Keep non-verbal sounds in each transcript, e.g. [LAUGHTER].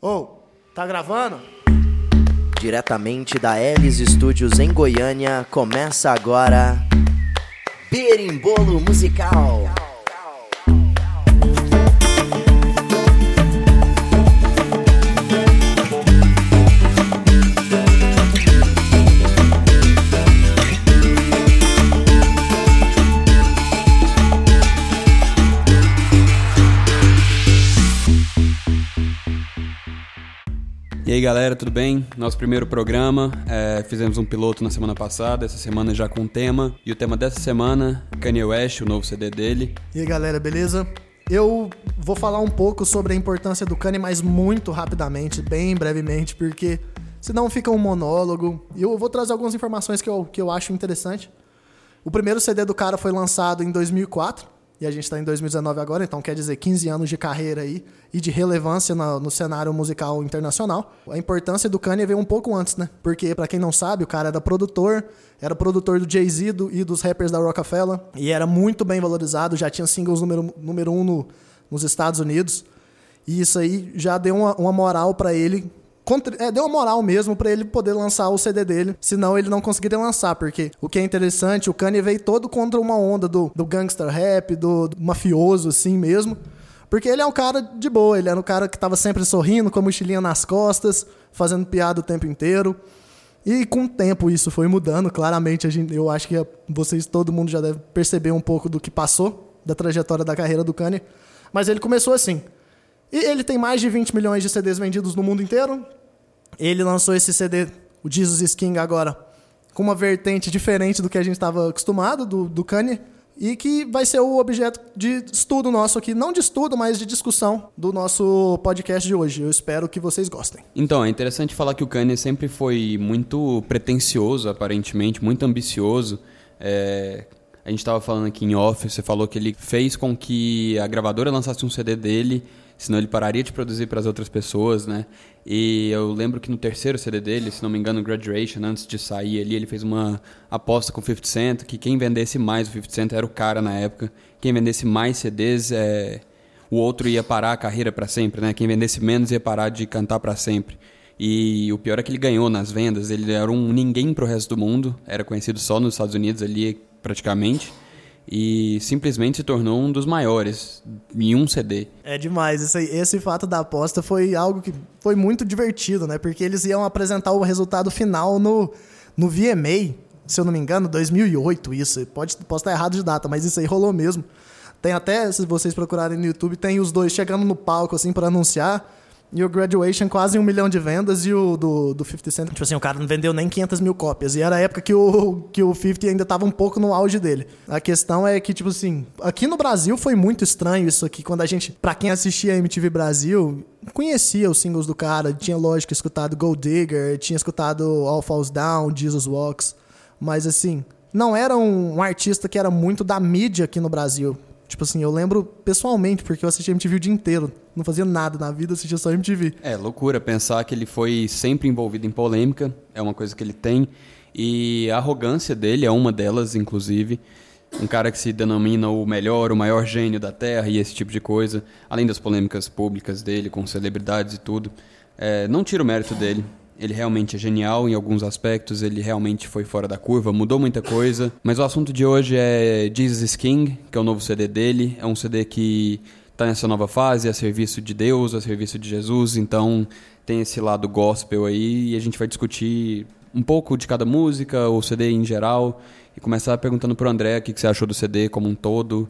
Ô, oh, tá gravando? Diretamente da Elis Studios em Goiânia, começa agora Berimbolo Musical. Aí galera, tudo bem? Nosso primeiro programa, é, fizemos um piloto na semana passada, essa semana já com tema. E o tema dessa semana, Kanye West, o novo CD dele. E aí galera, beleza? Eu vou falar um pouco sobre a importância do Kanye, mas muito rapidamente, bem brevemente, porque senão fica um monólogo. E eu vou trazer algumas informações que eu, que eu acho interessante. O primeiro CD do cara foi lançado em 2004, e a gente está em 2019 agora, então quer dizer 15 anos de carreira aí e de relevância no, no, cenário musical internacional. A importância do Kanye veio um pouco antes, né? Porque, para quem não sabe, o cara era produtor, era produtor do Jay-Z e dos rappers da Rockefeller, e era muito bem valorizado, já tinha singles número, número um no, nos Estados Unidos. E isso aí já deu uma, uma moral para ele é, deu moral mesmo para ele poder lançar o CD dele, senão ele não conseguiria lançar, porque o que é interessante, o Kanye veio todo contra uma onda do, do gangster rap, do, do mafioso assim mesmo, porque ele é um cara de boa, ele era um cara que tava sempre sorrindo, com a mochilinha nas costas, fazendo piada o tempo inteiro. E com o tempo isso foi mudando, claramente a gente, eu acho que vocês, todo mundo já deve perceber um pouco do que passou, da trajetória da carreira do Kanye. Mas ele começou assim. E ele tem mais de 20 milhões de CDs vendidos no mundo inteiro, ele lançou esse CD, o Jesus King, agora, com uma vertente diferente do que a gente estava acostumado, do, do Kanye, e que vai ser o objeto de estudo nosso aqui, não de estudo, mas de discussão do nosso podcast de hoje. Eu espero que vocês gostem. Então, é interessante falar que o Kanye sempre foi muito pretencioso, aparentemente, muito ambicioso. É, a gente estava falando aqui em off, você falou que ele fez com que a gravadora lançasse um CD dele senão ele pararia de produzir para as outras pessoas, né? E eu lembro que no terceiro CD dele, se não me engano, Graduation, antes de sair ali, ele fez uma aposta com o 50 Cent, que quem vendesse mais o 50 Cent era o cara na época. Quem vendesse mais CDs, é... o outro ia parar a carreira para sempre, né? Quem vendesse menos ia parar de cantar para sempre. E o pior é que ele ganhou nas vendas, ele era um ninguém pro resto do mundo, era conhecido só nos Estados Unidos ali praticamente e simplesmente se tornou um dos maiores em um CD. É demais. Esse, esse fato da aposta foi algo que foi muito divertido, né? Porque eles iam apresentar o resultado final no, no VMA, se eu não me engano, 2008, isso. Pode, posso estar errado de data, mas isso aí rolou mesmo. Tem até, se vocês procurarem no YouTube, tem os dois chegando no palco, assim, para anunciar. E o Graduation quase um milhão de vendas e o do, do 50 Cent, tipo assim, o cara não vendeu nem 500 mil cópias. E era a época que o, que o 50 ainda tava um pouco no auge dele. A questão é que, tipo assim, aqui no Brasil foi muito estranho isso aqui. Quando a gente, pra quem assistia a MTV Brasil, conhecia os singles do cara. Tinha, lógico, escutado Gold Digger, tinha escutado All Falls Down, Jesus Walks. Mas, assim, não era um, um artista que era muito da mídia aqui no Brasil. Tipo assim, eu lembro pessoalmente, porque eu assistia MTV o dia inteiro. Não fazia nada na vida, assistia só MTV. É, loucura pensar que ele foi sempre envolvido em polêmica, é uma coisa que ele tem. E a arrogância dele é uma delas, inclusive. Um cara que se denomina o melhor, o maior gênio da Terra e esse tipo de coisa. Além das polêmicas públicas dele com celebridades e tudo. É, não tira o mérito dele. Ele realmente é genial em alguns aspectos, ele realmente foi fora da curva, mudou muita coisa. Mas o assunto de hoje é Jesus King, que é o novo CD dele. É um CD que está nessa nova fase, a serviço de Deus, a serviço de Jesus. Então tem esse lado gospel aí e a gente vai discutir um pouco de cada música, o CD em geral, e começar perguntando pro André o que você achou do CD como um todo,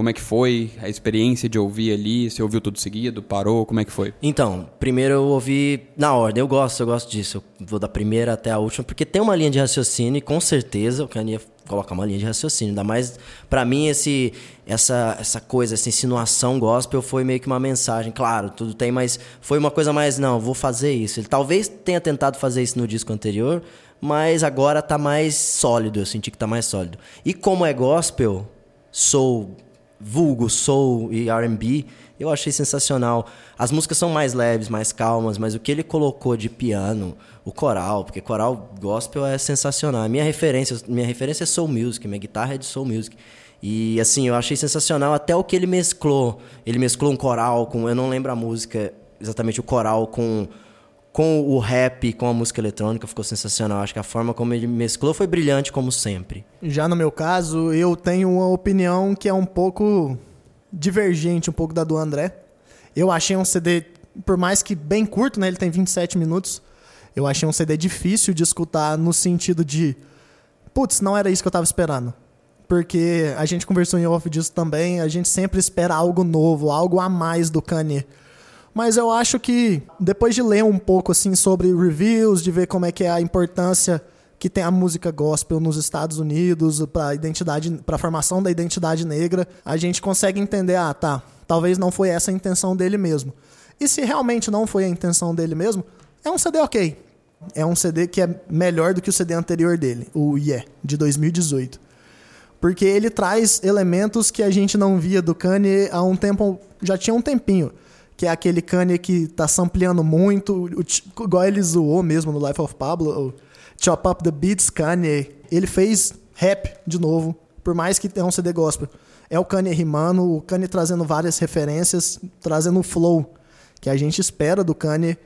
como é que foi a experiência de ouvir ali? Você ouviu tudo seguido? Parou? Como é que foi? Então, primeiro eu ouvi na ordem. Eu gosto, eu gosto disso. Eu vou da primeira até a última, porque tem uma linha de raciocínio e com certeza o Kanye colocar uma linha de raciocínio. Ainda mais, para mim, esse, essa, essa coisa, essa insinuação gospel foi meio que uma mensagem. Claro, tudo tem, mas foi uma coisa mais, não, vou fazer isso. Ele talvez tenha tentado fazer isso no disco anterior, mas agora tá mais sólido. Eu senti que tá mais sólido. E como é gospel, sou vulgo, soul e R&B, eu achei sensacional. As músicas são mais leves, mais calmas, mas o que ele colocou de piano, o coral, porque coral gospel é sensacional. Minha referência, minha referência é soul music, minha guitarra é de soul music. E assim, eu achei sensacional até o que ele mesclou. Ele mesclou um coral com, eu não lembro a música exatamente o coral com com o rap, com a música eletrônica, ficou sensacional. Acho que a forma como ele mesclou foi brilhante, como sempre. Já no meu caso, eu tenho uma opinião que é um pouco divergente, um pouco da do André. Eu achei um CD, por mais que bem curto, né? Ele tem 27 minutos. Eu achei um CD difícil de escutar no sentido de. Putz, não era isso que eu tava esperando. Porque a gente conversou em off disso também, a gente sempre espera algo novo, algo a mais do Kanye. Mas eu acho que depois de ler um pouco assim sobre reviews, de ver como é que é a importância que tem a música gospel nos Estados Unidos para identidade, para formação da identidade negra, a gente consegue entender, ah, tá, talvez não foi essa a intenção dele mesmo. E se realmente não foi a intenção dele mesmo, é um CD ok. É um CD que é melhor do que o CD anterior dele, o Yeah, de 2018. Porque ele traz elementos que a gente não via do Kanye há um tempo, já tinha um tempinho que é aquele Kanye que tá sampleando muito, o, igual ele zoou mesmo no Life of Pablo, Chop Up the Beats Kanye. Ele fez rap de novo, por mais que tenha um CD gospel. É o Kanye rimando, o Kanye trazendo várias referências, trazendo o flow que a gente espera do Kanye.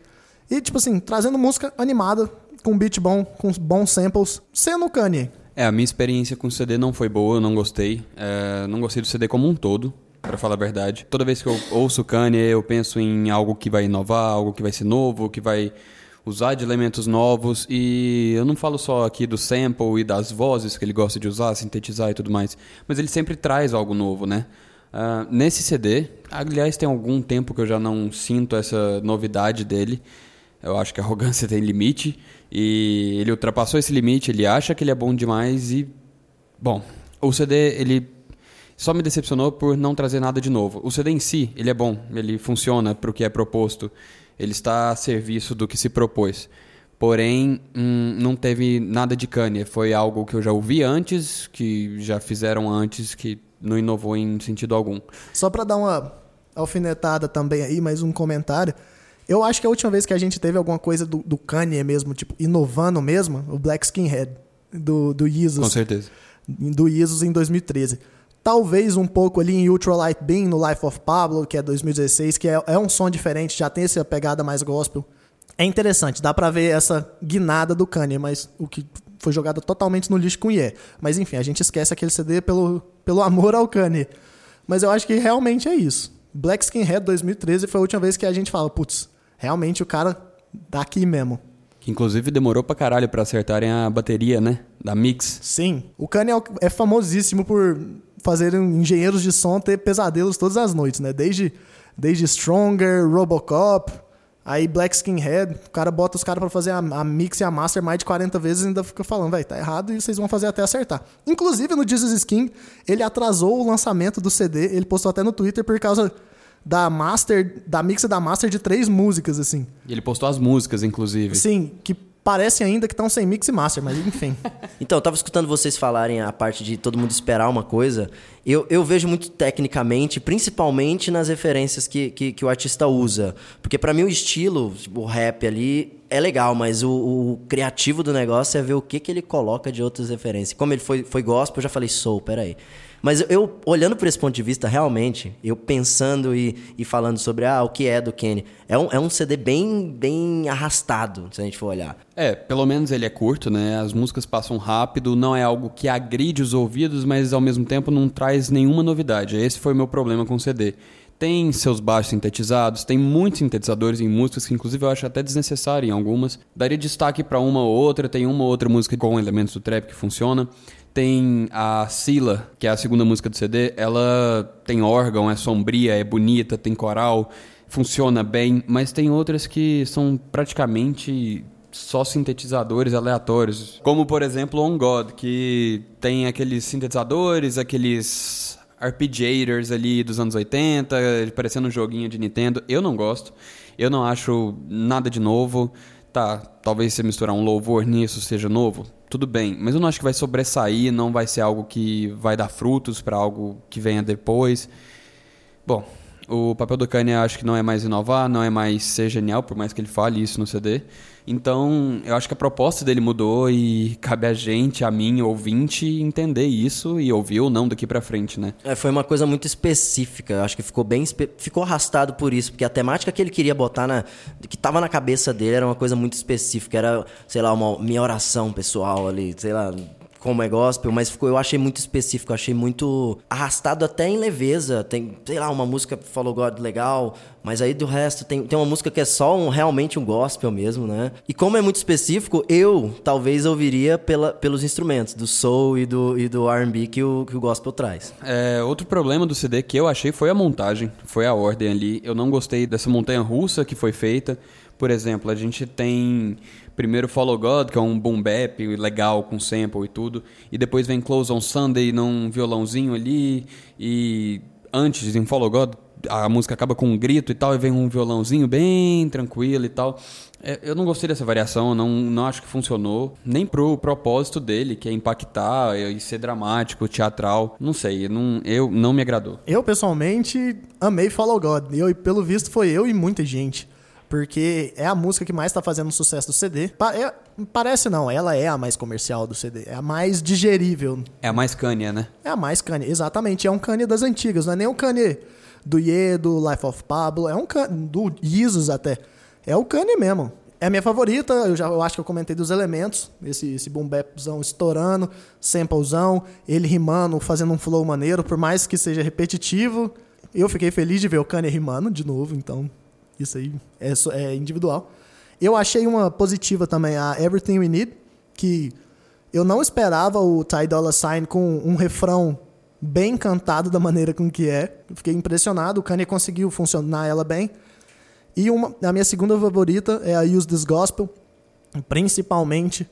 E, tipo assim, trazendo música animada, com beat bom, com bons samples, sendo o Kanye. É, a minha experiência com o CD não foi boa, eu não gostei. É, não gostei do CD como um todo para falar a verdade. Toda vez que eu ouço Kanye, eu penso em algo que vai inovar, algo que vai ser novo, que vai usar de elementos novos. E eu não falo só aqui do sample e das vozes que ele gosta de usar, sintetizar e tudo mais, mas ele sempre traz algo novo, né? Uh, nesse CD, aliás, tem algum tempo que eu já não sinto essa novidade dele. Eu acho que a arrogância [LAUGHS] tem limite e ele ultrapassou esse limite. Ele acha que ele é bom demais e, bom, o CD ele só me decepcionou por não trazer nada de novo. O CD em si, ele é bom, ele funciona para o que é proposto, ele está a serviço do que se propôs. Porém, hum, não teve nada de Kanye. Foi algo que eu já ouvi antes, que já fizeram antes, que não inovou em sentido algum. Só para dar uma alfinetada também aí, mais um comentário. Eu acho que a última vez que a gente teve alguma coisa do, do Kanye mesmo, tipo, inovando mesmo, o Black Skinhead, do, do Jesus. Com certeza. Do Jesus em 2013 talvez um pouco ali em Ultralight Beam, no Life of Pablo, que é 2016, que é, é um som diferente, já tem essa pegada mais gospel. É interessante, dá pra ver essa guinada do Kanye, mas o que foi jogado totalmente no lixo com Ye. Mas enfim, a gente esquece aquele CD pelo, pelo amor ao Kanye. Mas eu acho que realmente é isso. Black Skinhead 2013 foi a última vez que a gente fala, putz, realmente o cara daqui mesmo. Que inclusive demorou pra caralho pra acertarem a bateria, né? Da Mix. Sim. O Kanye é, é famosíssimo por fazer engenheiros de som ter pesadelos todas as noites, né? Desde, desde Stronger, Robocop, aí Black Skinhead, o cara bota os caras para fazer a, a, mix e a master mais de 40 vezes e ainda fica falando, vai, tá errado e vocês vão fazer até acertar. Inclusive no Jesus Skin, ele atrasou o lançamento do CD, ele postou até no Twitter por causa da master, da mix e da master de três músicas, assim. E ele postou as músicas, inclusive. Sim, que parece ainda que estão sem mix e master, mas enfim. [LAUGHS] então, eu tava escutando vocês falarem a parte de todo mundo esperar uma coisa. Eu, eu vejo muito tecnicamente, principalmente nas referências que, que, que o artista usa. Porque para mim o estilo, tipo, o rap ali, é legal, mas o, o, criativo do negócio é ver o que, que ele coloca de outras referências. Como ele foi, foi gospel, eu já falei, sou, peraí. Mas eu, olhando por esse ponto de vista, realmente, eu pensando e, e falando sobre ah, o que é do Kenny, é um, é um CD bem, bem arrastado, se a gente for olhar. É, pelo menos ele é curto, né? As músicas passam rápido, não é algo que agride os ouvidos, mas ao mesmo tempo não traz nenhuma novidade. Esse foi o meu problema com o CD tem seus baixos sintetizados, tem muitos sintetizadores em músicas que inclusive eu acho até desnecessário em algumas. Daria destaque para uma ou outra, tem uma ou outra música com elementos do trap que funciona. Tem a Sila, que é a segunda música do CD, ela tem órgão, é sombria, é bonita, tem coral, funciona bem, mas tem outras que são praticamente só sintetizadores aleatórios. Como, por exemplo, On God, que tem aqueles sintetizadores, aqueles arpeggiators ali dos anos 80, parecendo um joguinho de Nintendo. Eu não gosto. Eu não acho nada de novo. Tá, talvez você misturar um louvor nisso seja novo tudo bem. Mas eu não acho que vai sobressair, não vai ser algo que vai dar frutos para algo que venha depois. Bom, O papel do Kanye acho que não é mais inovar, não é mais ser genial, por mais que ele fale isso no CD. Então, eu acho que a proposta dele mudou e cabe a gente, a mim, ouvinte, entender isso e ouvir ou não daqui pra frente, né? É, foi uma coisa muito específica. Acho que ficou bem ficou arrastado por isso, porque a temática que ele queria botar na que tava na cabeça dele era uma coisa muito específica, era, sei lá, uma minha oração pessoal ali, sei lá, como é gospel, mas ficou, eu achei muito específico, achei muito arrastado até em leveza. Tem, sei lá, uma música Follow God legal, mas aí do resto tem, tem uma música que é só um, realmente um gospel mesmo, né? E como é muito específico, eu talvez ouviria pela, pelos instrumentos, do soul e do, e do R&B que o, que o gospel traz. É, outro problema do CD que eu achei foi a montagem, foi a ordem ali. Eu não gostei dessa montanha russa que foi feita. Por exemplo, a gente tem primeiro Follow God, que é um boom bap legal com sample e tudo, e depois vem Close on Sunday num violãozinho ali, e antes em Follow God a música acaba com um grito e tal, e vem um violãozinho bem tranquilo e tal. É, eu não gostei dessa variação, não, não acho que funcionou. Nem pro propósito dele, que é impactar e ser dramático, teatral. Não sei, não, eu, não me agradou. Eu, pessoalmente, amei Follow God. Eu, pelo visto, foi eu e muita gente porque é a música que mais está fazendo sucesso do CD. Pa é, parece não, ela é a mais comercial do CD, é a mais digerível. É a mais Kanye, né? É a mais Kanye, exatamente. É um Kanye das antigas, não é nem o Kanye do Ye, do Life of Pablo, é um Kanye, do Isus até. É o Kanye mesmo. É a minha favorita, eu já eu acho que eu comentei dos elementos, esse, esse boom bapzão estourando, samplezão, ele rimando, fazendo um flow maneiro, por mais que seja repetitivo. Eu fiquei feliz de ver o Kanye rimando de novo, então isso aí é, é individual. Eu achei uma positiva também a Everything We Need, que eu não esperava o Ty Dolla Sign com um refrão bem cantado da maneira com que é. Eu fiquei impressionado, o Kanye conseguiu funcionar ela bem. E uma, a minha segunda favorita é a Use This Gospel, principalmente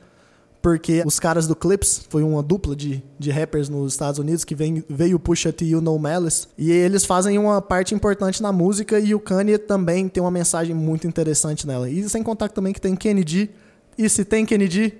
porque os caras do Clips, foi uma dupla de, de rappers nos Estados Unidos que vem, veio Pusha T e o No Malice, e eles fazem uma parte importante na música e o Kanye também tem uma mensagem muito interessante nela. E sem contar também que tem Kennedy, e se tem Kennedy,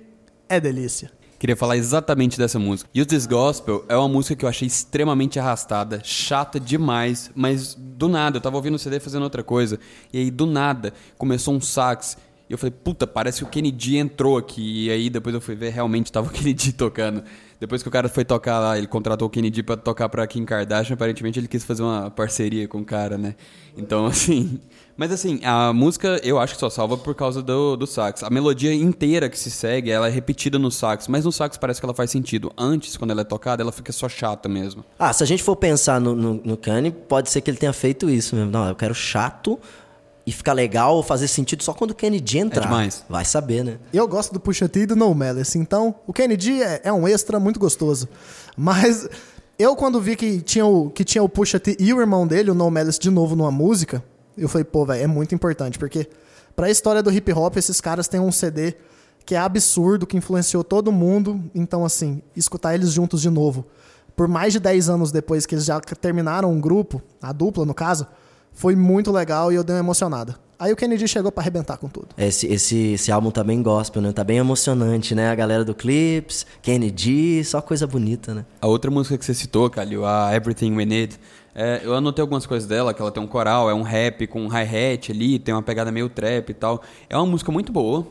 é delícia. Queria falar exatamente dessa música. Use This Gospel é uma música que eu achei extremamente arrastada, chata demais, mas do nada, eu tava ouvindo o CD fazendo outra coisa, e aí do nada começou um sax eu falei, puta, parece que o Kennedy entrou aqui. E aí depois eu fui ver, realmente tava o [LAUGHS] Kennedy tocando. Depois que o cara foi tocar lá, ele contratou o Kennedy para tocar pra Kim Kardashian, aparentemente ele quis fazer uma parceria com o cara, né? Então, [LAUGHS] assim. Mas assim, a música eu acho que só salva por causa do, do sax. A melodia inteira que se segue, ela é repetida no sax, mas no sax parece que ela faz sentido. Antes, quando ela é tocada, ela fica só chata mesmo. Ah, se a gente for pensar no, no, no Kanye, pode ser que ele tenha feito isso mesmo. Não, eu quero chato e ficar legal ou fazer sentido só quando o Kennedy entrar. É demais. Vai saber, né? Eu gosto do Pusha T e do No Malice, então o Kennedy é, é um extra muito gostoso. Mas eu quando vi que tinha o, que tinha o Pusha T e o irmão dele, o No Malice, de novo numa música, eu falei, pô, velho, é muito importante, porque pra história do hip hop, esses caras têm um CD que é absurdo, que influenciou todo mundo, então assim, escutar eles juntos de novo, por mais de 10 anos depois que eles já terminaram um grupo, a dupla no caso, foi muito legal e eu dei uma emocionada. Aí o Kennedy chegou para arrebentar com tudo. Esse, esse, esse álbum tá bem gospel, né? Tá bem emocionante, né? A galera do Clips, Kennedy, só coisa bonita, né? A outra música que você citou, Calil, a Everything We Need, é, eu anotei algumas coisas dela, que ela tem um coral, é um rap com um hi-hat ali, tem uma pegada meio trap e tal. É uma música muito boa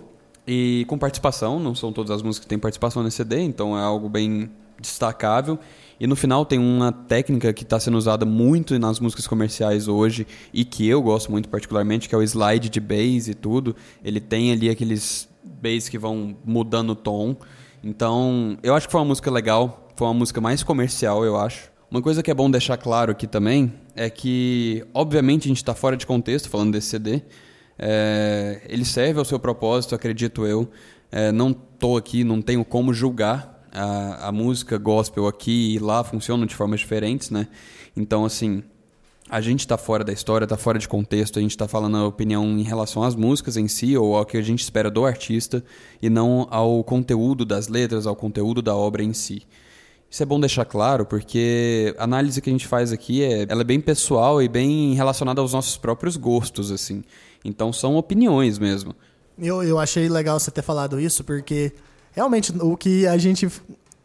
e com participação, não são todas as músicas que têm participação nesse CD, então é algo bem destacável. E no final tem uma técnica que está sendo usada muito nas músicas comerciais hoje e que eu gosto muito particularmente, que é o slide de bass e tudo. Ele tem ali aqueles bass que vão mudando o tom. Então, eu acho que foi uma música legal, foi uma música mais comercial, eu acho. Uma coisa que é bom deixar claro aqui também é que, obviamente, a gente está fora de contexto falando desse CD. É, ele serve ao seu propósito, acredito eu. É, não estou aqui, não tenho como julgar a, a música gospel aqui e lá funcionam de formas diferentes, né? Então, assim, a gente está fora da história, está fora de contexto, a gente está falando a opinião em relação às músicas em si ou ao que a gente espera do artista e não ao conteúdo das letras, ao conteúdo da obra em si. Isso é bom deixar claro porque a análise que a gente faz aqui é, ela é bem pessoal e bem relacionada aos nossos próprios gostos, assim. Então são opiniões mesmo. Eu, eu achei legal você ter falado isso porque realmente o que a gente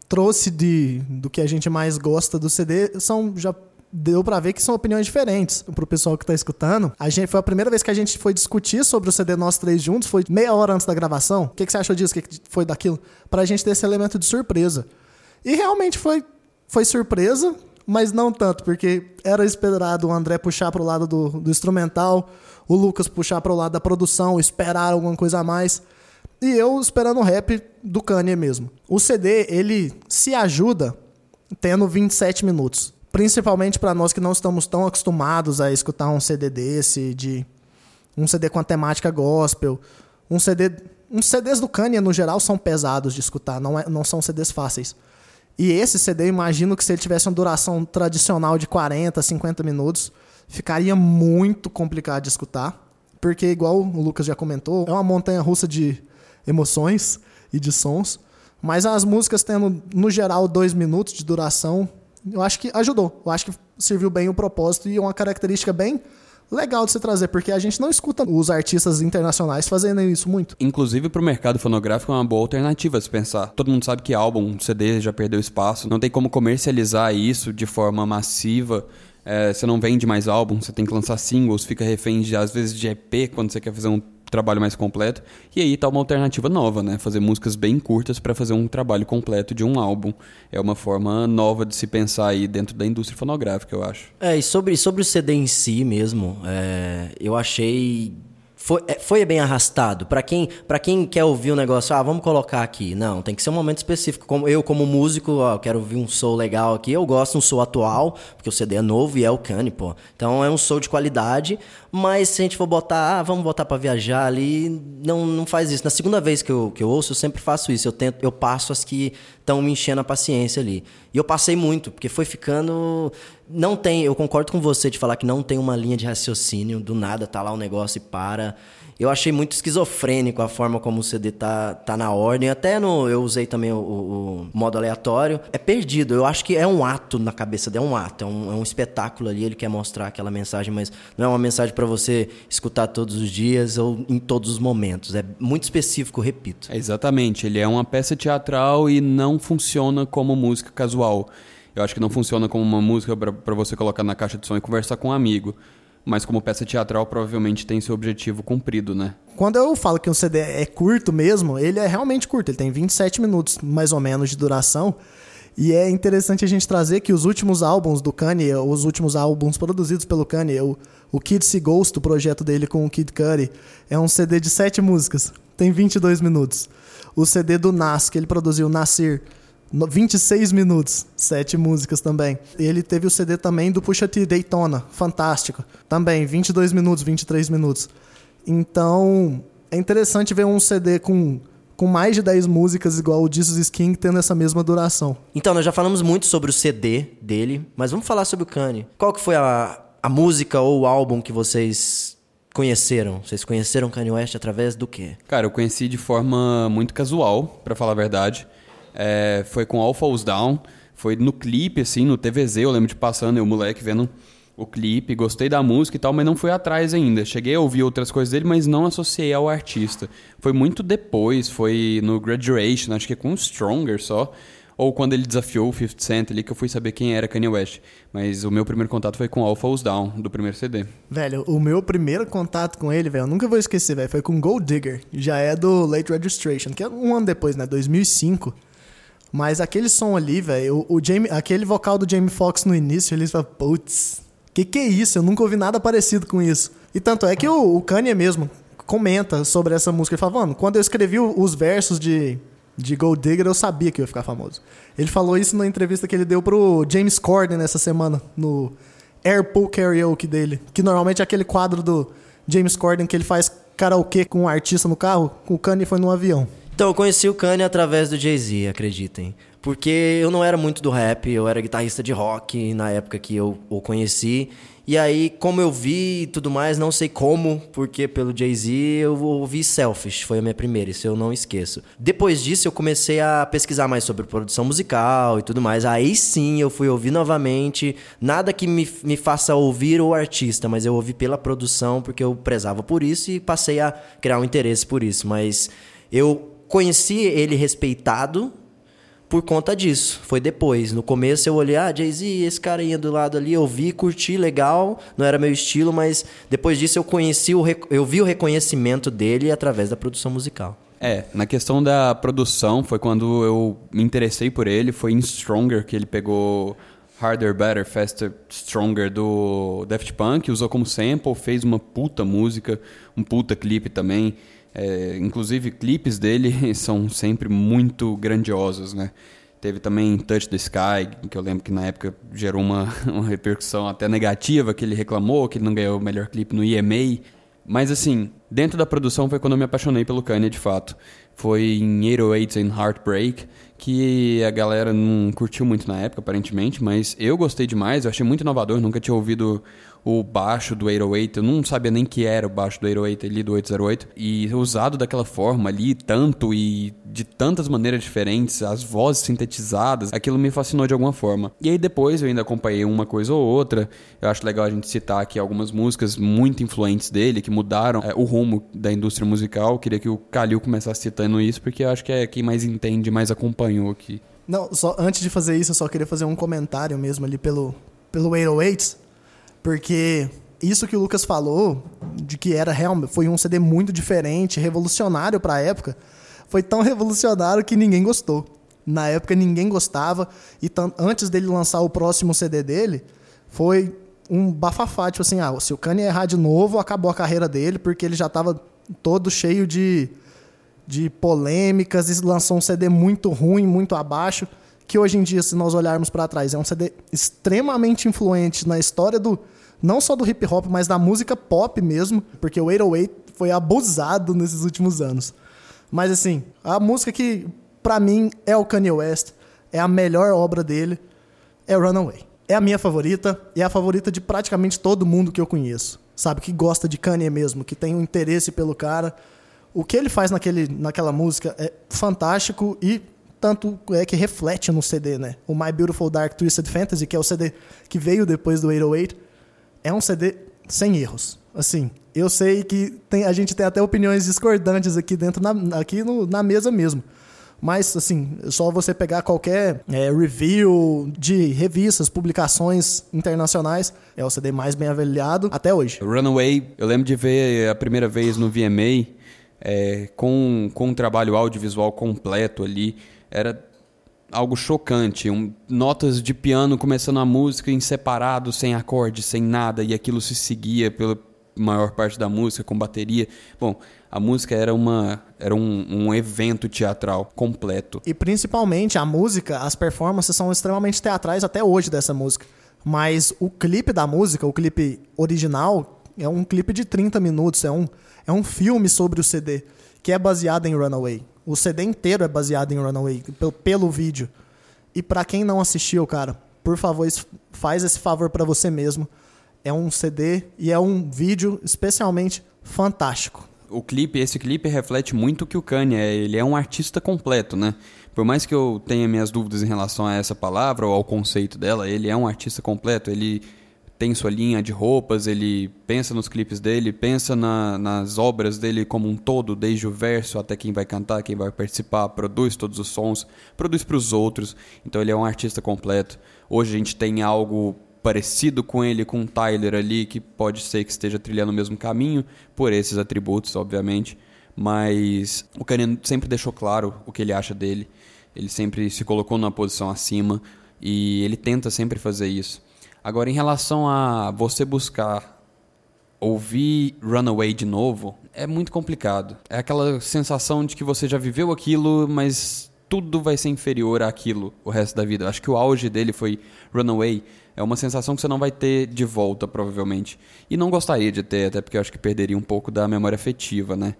trouxe de do que a gente mais gosta do CD são já deu para ver que são opiniões diferentes pro pessoal que tá escutando. A gente foi a primeira vez que a gente foi discutir sobre o CD Nós Três Juntos, foi meia hora antes da gravação. O que, que você achou disso? O que, que foi daquilo? Pra gente ter esse elemento de surpresa. E realmente foi, foi surpresa, mas não tanto, porque era esperado o André puxar pro lado do, do instrumental, o Lucas puxar pro lado da produção, esperar alguma coisa a mais. E eu esperando o rap do Kanye mesmo. O CD, ele se ajuda tendo 27 minutos. Principalmente para nós que não estamos tão acostumados a escutar um CD desse, de um CD com a temática gospel, um CD, uns CDs do Kanye no geral são pesados de escutar, não, é, não são CDs fáceis. E esse CD, imagino que se ele tivesse uma duração tradicional de 40, 50 minutos, ficaria muito complicado de escutar, porque igual o Lucas já comentou, é uma montanha russa de emoções e de sons. Mas as músicas tendo, no geral, dois minutos de duração, eu acho que ajudou. Eu acho que serviu bem o propósito e é uma característica bem legal de se trazer, porque a gente não escuta os artistas internacionais fazendo isso muito. Inclusive pro mercado fonográfico é uma boa alternativa se pensar. Todo mundo sabe que álbum, CD já perdeu espaço, não tem como comercializar isso de forma massiva. É, você não vende mais álbum, você tem que lançar singles, fica refém de, às vezes de EP quando você quer fazer um trabalho mais completo. E aí tá uma alternativa nova, né? Fazer músicas bem curtas para fazer um trabalho completo de um álbum. É uma forma nova de se pensar aí dentro da indústria fonográfica, eu acho. É, e sobre, sobre o CD em si mesmo, é, eu achei foi, é, foi bem arrastado. Para quem, pra quem quer ouvir um negócio, ah, vamos colocar aqui. Não, tem que ser um momento específico. Como eu, como músico, ó, quero ouvir um soul legal aqui. Eu gosto de um soul atual, porque o CD é novo e é o Kanye, pô. Então é um soul de qualidade. Mas se a gente for botar, ah, vamos botar para viajar ali, não, não faz isso. Na segunda vez que eu, que eu ouço, eu sempre faço isso. Eu tento, eu passo as que estão me enchendo a paciência ali. E eu passei muito, porque foi ficando. Não tem, eu concordo com você de falar que não tem uma linha de raciocínio, do nada tá lá um negócio e para. Eu achei muito esquizofrênico a forma como o CD tá, tá na ordem. Até no, eu usei também o, o, modo aleatório. É perdido. Eu acho que é um ato na cabeça dele. É um ato. É um, é um espetáculo ali. Ele quer mostrar aquela mensagem, mas não é uma mensagem para você escutar todos os dias ou em todos os momentos. É muito específico, repito. É exatamente. Ele é uma peça teatral e não funciona como música casual. Eu acho que não funciona como uma música para você colocar na caixa de som e conversar com um amigo mas como peça teatral provavelmente tem seu objetivo cumprido, né? Quando eu falo que um CD é curto mesmo, ele é realmente curto, ele tem 27 minutos mais ou menos de duração. E é interessante a gente trazer que os últimos álbuns do Kanye, os últimos álbuns produzidos pelo Kanye, o, o Kid See Ghost, o projeto dele com o Kid Cudi, é um CD de 7 músicas, tem 22 minutos. O CD do Nas, que ele produziu, Nasir, 26 minutos, sete músicas também. Ele teve o CD também do Pusha T Daytona, fantástico. Também 22 minutos, 23 minutos. Então, é interessante ver um CD com com mais de 10 músicas igual o Jesus is King tendo essa mesma duração. Então, nós já falamos muito sobre o CD dele, mas vamos falar sobre o Kanye. Qual que foi a, a música ou o álbum que vocês conheceram? Vocês conheceram Kanye West através do quê? Cara, eu conheci de forma muito casual, para falar a verdade. É, foi com All Falls Down. Foi no clipe, assim, no TVZ. Eu lembro de passando, eu, moleque, vendo o clipe. Gostei da música e tal, mas não fui atrás ainda. Cheguei a ouvir outras coisas dele, mas não associei ao artista. Foi muito depois, foi no Graduation, acho que com Stronger só. Ou quando ele desafiou o 50 Cent ali, que eu fui saber quem era Kanye West. Mas o meu primeiro contato foi com All Falls Down, do primeiro CD. Velho, o meu primeiro contato com ele, velho, eu nunca vou esquecer, velho, foi com Gold Digger. Já é do Late Registration, que é um ano depois, né? 2005. Mas aquele som ali, velho, o, o Jamie, aquele vocal do Jamie Foxx no início, ele fala, putz, que que é isso? Eu nunca ouvi nada parecido com isso. E tanto é que o, o Kanye mesmo comenta sobre essa música. Ele fala, mano, quando eu escrevi os versos de, de Gold Digger, eu sabia que ia ficar famoso. Ele falou isso na entrevista que ele deu pro James Corden essa semana, no Airpool Karaoke dele. Que normalmente é aquele quadro do James Corden que ele faz karaokê com um artista no carro. O Kanye foi no avião. Então, eu conheci o Kanye através do Jay-Z, acreditem. Porque eu não era muito do rap, eu era guitarrista de rock na época que eu o conheci. E aí, como eu vi e tudo mais, não sei como, porque pelo Jay-Z eu ouvi Selfish, foi a minha primeira, isso eu não esqueço. Depois disso, eu comecei a pesquisar mais sobre produção musical e tudo mais. Aí sim eu fui ouvir novamente. Nada que me, me faça ouvir o artista, mas eu ouvi pela produção, porque eu prezava por isso e passei a criar um interesse por isso. Mas eu conheci ele respeitado por conta disso. Foi depois. No começo eu olhei, ah, Jay-Z, esse cara ia do lado ali, eu vi, curti, legal, não era meu estilo, mas depois disso eu conheci o eu vi o reconhecimento dele através da produção musical. É, na questão da produção, foi quando eu me interessei por ele, foi em Stronger que ele pegou Harder, Better, Faster, Stronger do Daft Punk, usou como sample, fez uma puta música, um puta clipe também. É, inclusive, clipes dele [LAUGHS] são sempre muito grandiosos, né? Teve também Touch the Sky, que eu lembro que na época gerou uma, [LAUGHS] uma repercussão até negativa, que ele reclamou que ele não ganhou o melhor clipe no EMA. Mas assim, dentro da produção foi quando eu me apaixonei pelo Kanye de fato. Foi em 808 and Heartbreak, que a galera não curtiu muito na época, aparentemente, mas eu gostei demais, eu achei muito inovador, nunca tinha ouvido o baixo do 808, eu não sabia nem que era o baixo do 808 ali, do 808, e usado daquela forma ali, tanto e de tantas maneiras diferentes, as vozes sintetizadas, aquilo me fascinou de alguma forma. E aí depois eu ainda acompanhei uma coisa ou outra, eu acho legal a gente citar aqui algumas músicas muito influentes dele, que mudaram é, o rumo da indústria musical, eu queria que o Kalil começasse citando isso, porque eu acho que é quem mais entende, mais acompanhou aqui. Não, só antes de fazer isso, eu só queria fazer um comentário mesmo ali pelo, pelo 808 porque isso que o Lucas falou, de que era realmente foi um CD muito diferente, revolucionário para a época, foi tão revolucionário que ninguém gostou. Na época ninguém gostava e antes dele lançar o próximo CD dele, foi um bafafá, tipo assim, ah, se o Kanye errar de novo, acabou a carreira dele, porque ele já estava todo cheio de, de polêmicas e lançou um CD muito ruim, muito abaixo que hoje em dia, se nós olharmos para trás, é um CD extremamente influente na história do não só do hip hop, mas da música pop mesmo, porque o 808 foi abusado nesses últimos anos. Mas assim, a música que para mim é o Kanye West, é a melhor obra dele, é Runaway. É a minha favorita e é a favorita de praticamente todo mundo que eu conheço. Sabe, que gosta de Kanye mesmo, que tem um interesse pelo cara. O que ele faz naquele, naquela música é fantástico e tanto é que reflete no CD, né? O My Beautiful Dark Twisted Fantasy, que é o CD que veio depois do 808, é um CD sem erros. Assim, eu sei que tem, a gente tem até opiniões discordantes aqui dentro, na, aqui no, na mesa mesmo. Mas, assim, só você pegar qualquer é, review de revistas, publicações internacionais, é o CD mais bem avaliado até hoje. Runaway, eu lembro de ver a primeira vez no VMA, é, com, com um trabalho audiovisual completo ali era algo chocante. Um, notas de piano começando a música em separado, sem acorde, sem nada, e aquilo se seguia pela maior parte da música, com bateria. Bom, a música era, uma, era um, um evento teatral completo. E principalmente a música, as performances são extremamente teatrais até hoje dessa música. Mas o clipe da música, o clipe original, é um clipe de 30 minutos, é um, é um filme sobre o CD, que é baseado em Runaway. O CD inteiro é baseado em Runaway, pelo, pelo vídeo. E para quem não assistiu, cara, por favor, faz esse favor para você mesmo. É um CD e é um vídeo especialmente fantástico. O clipe, esse clipe reflete muito o que o Kanye é. Ele é um artista completo, né? Por mais que eu tenha minhas dúvidas em relação a essa palavra ou ao conceito dela, ele é um artista completo. Ele tem sua linha de roupas, ele pensa nos clipes dele, pensa na, nas obras dele como um todo, desde o verso até quem vai cantar, quem vai participar, produz todos os sons, produz para os outros. Então ele é um artista completo. Hoje a gente tem algo parecido com ele, com o Tyler ali, que pode ser que esteja trilhando o mesmo caminho, por esses atributos, obviamente. Mas o Kanye sempre deixou claro o que ele acha dele. Ele sempre se colocou numa posição acima e ele tenta sempre fazer isso. Agora, em relação a você buscar ouvir Runaway de novo, é muito complicado. É aquela sensação de que você já viveu aquilo, mas tudo vai ser inferior àquilo o resto da vida. Acho que o auge dele foi Runaway. É uma sensação que você não vai ter de volta, provavelmente. E não gostaria de ter, até porque eu acho que perderia um pouco da memória afetiva, né?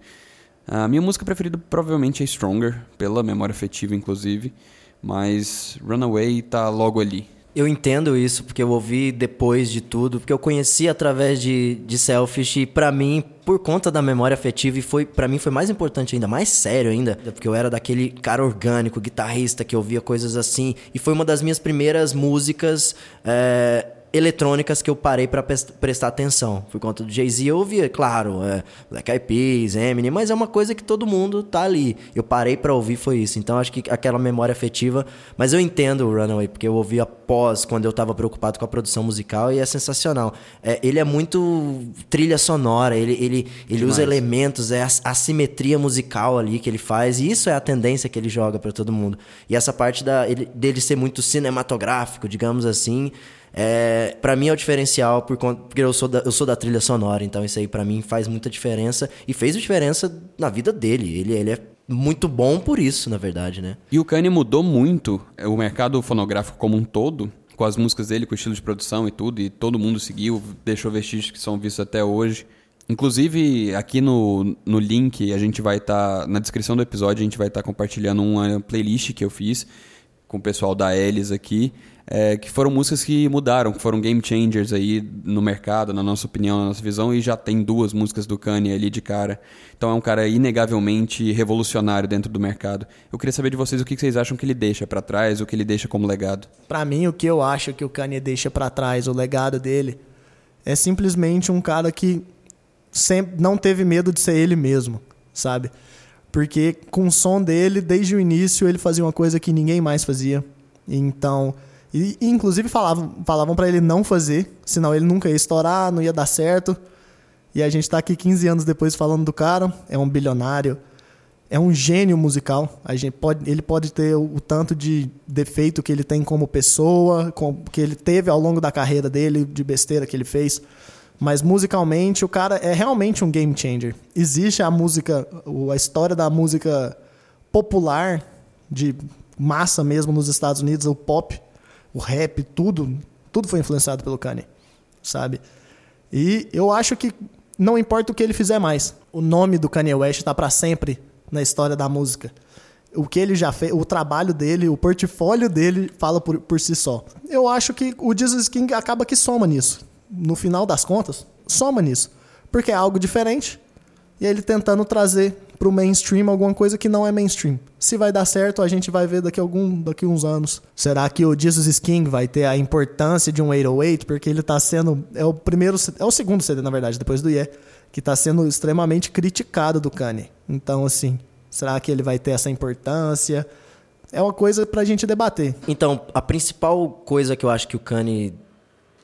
A minha música preferida provavelmente é Stronger, pela memória afetiva, inclusive. Mas Runaway tá logo ali. Eu entendo isso, porque eu ouvi depois de tudo, porque eu conheci através de, de Selfish e para mim, por conta da memória afetiva, e foi para mim foi mais importante ainda, mais sério ainda, porque eu era daquele cara orgânico, guitarrista, que ouvia coisas assim, e foi uma das minhas primeiras músicas é, eletrônicas que eu parei para prestar atenção. Por conta do Jay-Z eu ouvia, claro, é, Black Eyed Peas, Eminem, mas é uma coisa que todo mundo tá ali. Eu parei para ouvir foi isso. Então acho que aquela memória afetiva, mas eu entendo o Runaway porque eu ouvi após quando eu tava preocupado com a produção musical e é sensacional. É, ele é muito trilha sonora, ele ele, ele usa elementos, é a, a simetria musical ali que ele faz e isso é a tendência que ele joga para todo mundo. E essa parte da ele, dele ser muito cinematográfico, digamos assim, é, para mim é o diferencial por conta, porque eu sou, da, eu sou da trilha sonora, então isso aí para mim faz muita diferença e fez diferença na vida dele. Ele, ele é muito bom por isso, na verdade, né? E o Kanye mudou muito o mercado fonográfico como um todo, com as músicas dele, com o estilo de produção e tudo, e todo mundo seguiu, deixou vestígios que são vistos até hoje. Inclusive, aqui no, no link, a gente vai estar, tá, na descrição do episódio, a gente vai estar tá compartilhando uma playlist que eu fiz com o pessoal da Elis aqui, é, que foram músicas que mudaram, que foram game changers aí no mercado, na nossa opinião, na nossa visão, e já tem duas músicas do Kanye ali de cara. Então é um cara inegavelmente revolucionário dentro do mercado. Eu queria saber de vocês o que vocês acham que ele deixa para trás, o que ele deixa como legado. Para mim, o que eu acho que o Kanye deixa para trás, o legado dele, é simplesmente um cara que sempre não teve medo de ser ele mesmo, sabe? Porque com o som dele, desde o início, ele fazia uma coisa que ninguém mais fazia. Então, e, inclusive falavam, falavam para ele não fazer, senão ele nunca ia estourar, não ia dar certo. E a gente está aqui 15 anos depois falando do cara, é um bilionário, é um gênio musical. A gente pode, ele pode ter o, o tanto de defeito que ele tem como pessoa, com, que ele teve ao longo da carreira dele, de besteira que ele fez. Mas musicalmente, o cara é realmente um game changer. Existe a música, a história da música popular, de massa mesmo nos Estados Unidos, o pop, o rap, tudo, tudo foi influenciado pelo Kanye, sabe? E eu acho que não importa o que ele fizer mais, o nome do Kanye West está para sempre na história da música. O que ele já fez, o trabalho dele, o portfólio dele fala por, por si só. Eu acho que o Jesus King acaba que soma nisso. No final das contas, soma nisso. Porque é algo diferente. E ele tentando trazer para o mainstream alguma coisa que não é mainstream. Se vai dar certo, a gente vai ver daqui algum, daqui uns anos. Será que o Jesus King vai ter a importância de um 808 porque ele está sendo é o primeiro, é o segundo CD na verdade, depois do Yeah, que está sendo extremamente criticado do Kanye. Então assim, será que ele vai ter essa importância? É uma coisa para a gente debater. Então, a principal coisa que eu acho que o Kanye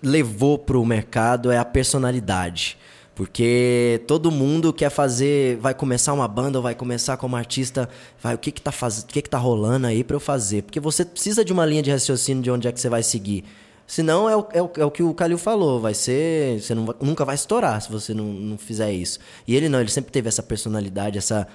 levou para o mercado é a personalidade. Porque todo mundo quer fazer, vai começar uma banda, ou vai começar como artista, vai, o que que tá faz, o que que tá rolando aí para eu fazer? Porque você precisa de uma linha de raciocínio de onde é que você vai seguir. Senão é o, é o, é o que o Calil falou, vai ser, você não, nunca vai estourar se você não, não fizer isso. E ele não, ele sempre teve essa personalidade, essa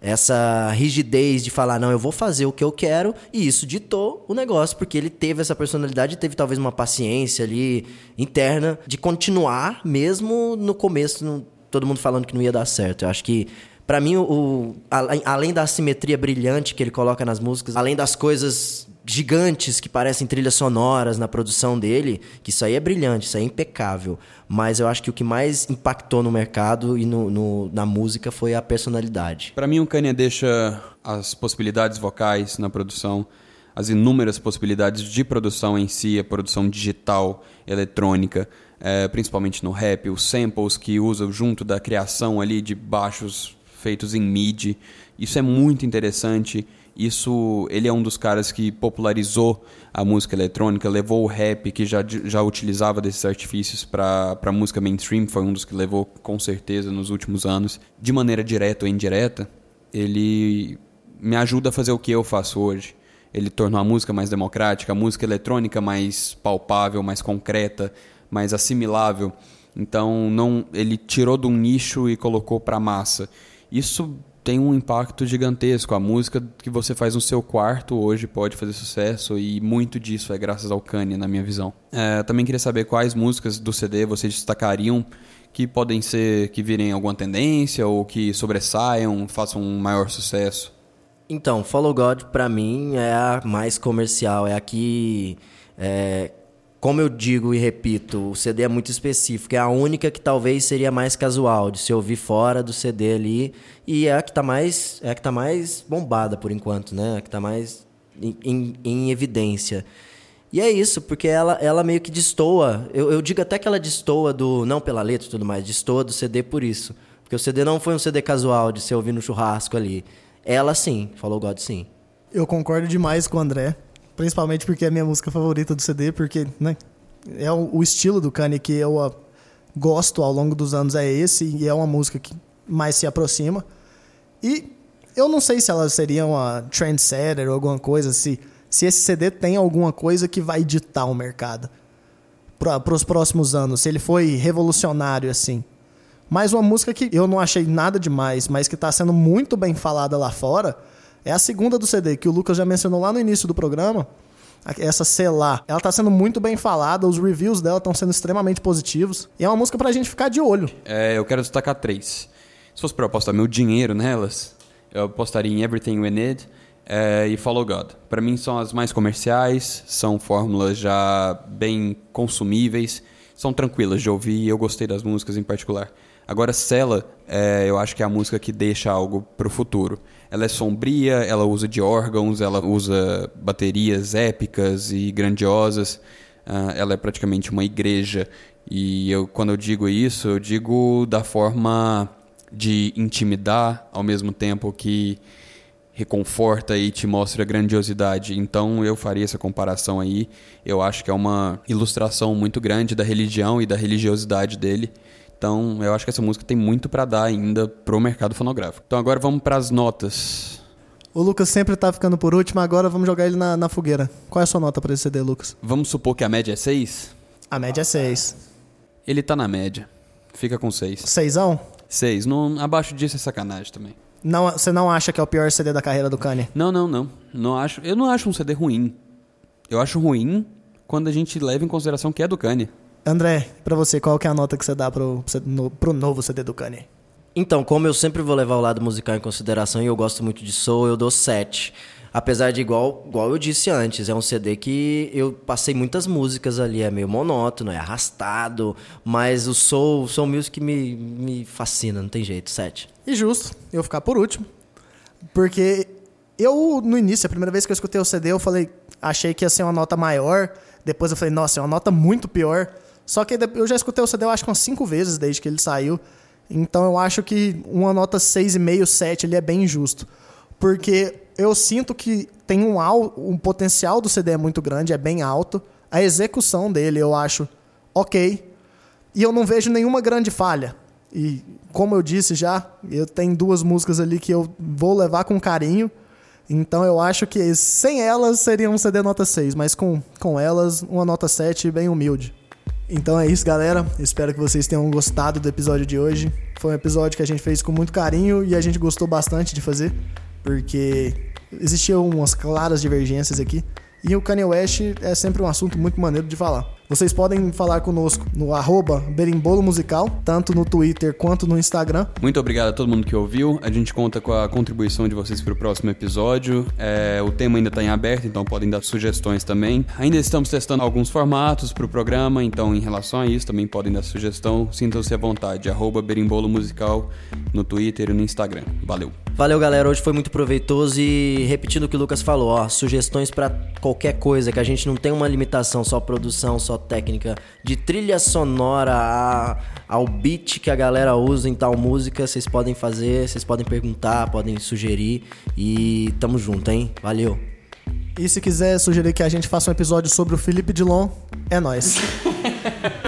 essa rigidez de falar, não, eu vou fazer o que eu quero, e isso ditou o negócio, porque ele teve essa personalidade, teve talvez uma paciência ali interna de continuar, mesmo no começo, no, todo mundo falando que não ia dar certo. Eu acho que, para mim, o, além da assimetria brilhante que ele coloca nas músicas, além das coisas gigantes que parecem trilhas sonoras na produção dele, que isso aí é brilhante, isso aí é impecável. Mas eu acho que o que mais impactou no mercado e no, no na música foi a personalidade. Para mim, o Kanye deixa as possibilidades vocais na produção, as inúmeras possibilidades de produção em si, a produção digital, eletrônica, é, principalmente no rap, os samples que usa junto da criação ali de baixos feitos em MIDI. Isso é muito interessante isso, ele é um dos caras que popularizou a música eletrônica, levou o rap, que já, já utilizava desses artifícios para a música mainstream, foi um dos que levou com certeza nos últimos anos, de maneira direta ou indireta. Ele me ajuda a fazer o que eu faço hoje. Ele tornou a música mais democrática, a música eletrônica mais palpável, mais concreta, mais assimilável. Então, não, ele tirou de um nicho e colocou para massa. Isso tem um impacto gigantesco. A música que você faz no seu quarto hoje pode fazer sucesso e muito disso é graças ao Kanye, na minha visão. É, também queria saber quais músicas do CD vocês destacariam que podem ser que virem alguma tendência ou que sobressaiam, façam um maior sucesso. Então, Follow God para mim é a mais comercial, é a que é, como eu digo e repito, o CD é muito específico. É a única que talvez seria mais casual, de se ouvir fora do CD ali. E é a que está mais, é a que tá mais bombada por enquanto, né? É a que está mais em, em, em, evidência. E é isso, porque ela, ela meio que destoa. Eu, eu digo até que ela destoa do. Não pela letra e tudo mais, destoa do CD por isso. Porque o CD não foi um CD casual de você ouvir no churrasco ali. Ela sim, falou God sim. Eu concordo demais com o André. Principalmente porque é a minha música favorita do CD, porque né, é o, o estilo do Kanye que eu uh, gosto ao longo dos anos é esse, e é uma música que mais se aproxima. E eu não sei se ela seria uma trendsetter ou alguma coisa, se, se esse CD tem alguma coisa que vai ditar o mercado para os próximos anos, se ele foi revolucionário assim. Mas uma música que eu não achei nada demais, mas que está sendo muito bem falada lá fora, é a segunda do CD, que o Lucas já mencionou lá no início do programa. Essa Selar. Ela está sendo muito bem falada, os reviews dela estão sendo extremamente positivos. E é uma música para a gente ficar de olho. É, eu quero destacar três. Se fosse para eu apostar meu dinheiro nelas, eu apostaria em Everything We Need é, e Follow God. Para mim são as mais comerciais, são fórmulas já bem consumíveis, são tranquilas de ouvir e eu gostei das músicas em particular. Agora, Cela, é, eu acho que é a música que deixa algo para o futuro. Ela é sombria, ela usa de órgãos, ela usa baterias épicas e grandiosas. Uh, ela é praticamente uma igreja. E eu, quando eu digo isso, eu digo da forma de intimidar, ao mesmo tempo que reconforta e te mostra a grandiosidade. Então eu faria essa comparação aí. Eu acho que é uma ilustração muito grande da religião e da religiosidade dele. Então, eu acho que essa música tem muito para dar ainda pro mercado fonográfico. Então, agora vamos para as notas. O Lucas sempre tá ficando por último, agora vamos jogar ele na, na fogueira. Qual é a sua nota para esse CD, Lucas? Vamos supor que a média é 6? A média é 6. Ele tá na média. Fica com 6. Seisão? 6. Não, abaixo disso é sacanagem também. Não, você não acha que é o pior CD da carreira do Kanye? Não, não, não. não acho, eu não acho um CD ruim. Eu acho ruim quando a gente leva em consideração que é do Kanye. André, para você, qual que é a nota que você dá pro, pro novo CD do Kanye? Então, como eu sempre vou levar o lado musical em consideração e eu gosto muito de soul, eu dou 7. Apesar de, igual, igual eu disse antes, é um CD que eu passei muitas músicas ali, é meio monótono, é arrastado, mas o soul, soul music me, me fascina, não tem jeito, 7. E justo, eu ficar por último, porque eu, no início, a primeira vez que eu escutei o CD, eu falei, achei que ia ser uma nota maior, depois eu falei, nossa, é uma nota muito pior, só que eu já escutei o CD, eu acho que umas cinco vezes desde que ele saiu. Então eu acho que uma nota 6,5, 7 ele é bem injusto. Porque eu sinto que tem um, um potencial do CD é muito grande, é bem alto. A execução dele eu acho ok. E eu não vejo nenhuma grande falha. E como eu disse já, eu tenho duas músicas ali que eu vou levar com carinho. Então eu acho que sem elas seria um CD nota 6, mas com, com elas, uma nota 7 bem humilde. Então é isso, galera. Espero que vocês tenham gostado do episódio de hoje. Foi um episódio que a gente fez com muito carinho e a gente gostou bastante de fazer, porque existiam umas claras divergências aqui. E o Kanye West é sempre um assunto muito maneiro de falar. Vocês podem falar conosco no arroba Berimbolo Musical, tanto no Twitter quanto no Instagram. Muito obrigado a todo mundo que ouviu. A gente conta com a contribuição de vocês para o próximo episódio. É, o tema ainda está em aberto, então podem dar sugestões também. Ainda estamos testando alguns formatos para o programa, então em relação a isso também podem dar sugestão. Sintam-se à vontade. Arroba Berimbolo Musical no Twitter e no Instagram. Valeu. Valeu, galera. Hoje foi muito proveitoso e repetindo o que o Lucas falou, ó, sugestões para qualquer coisa, que a gente não tem uma limitação, só produção, só técnica, de trilha sonora a, ao beat que a galera usa em tal música, vocês podem fazer, vocês podem perguntar, podem sugerir e tamo junto, hein? Valeu. E se quiser sugerir que a gente faça um episódio sobre o Felipe Dilon, é nós. [LAUGHS]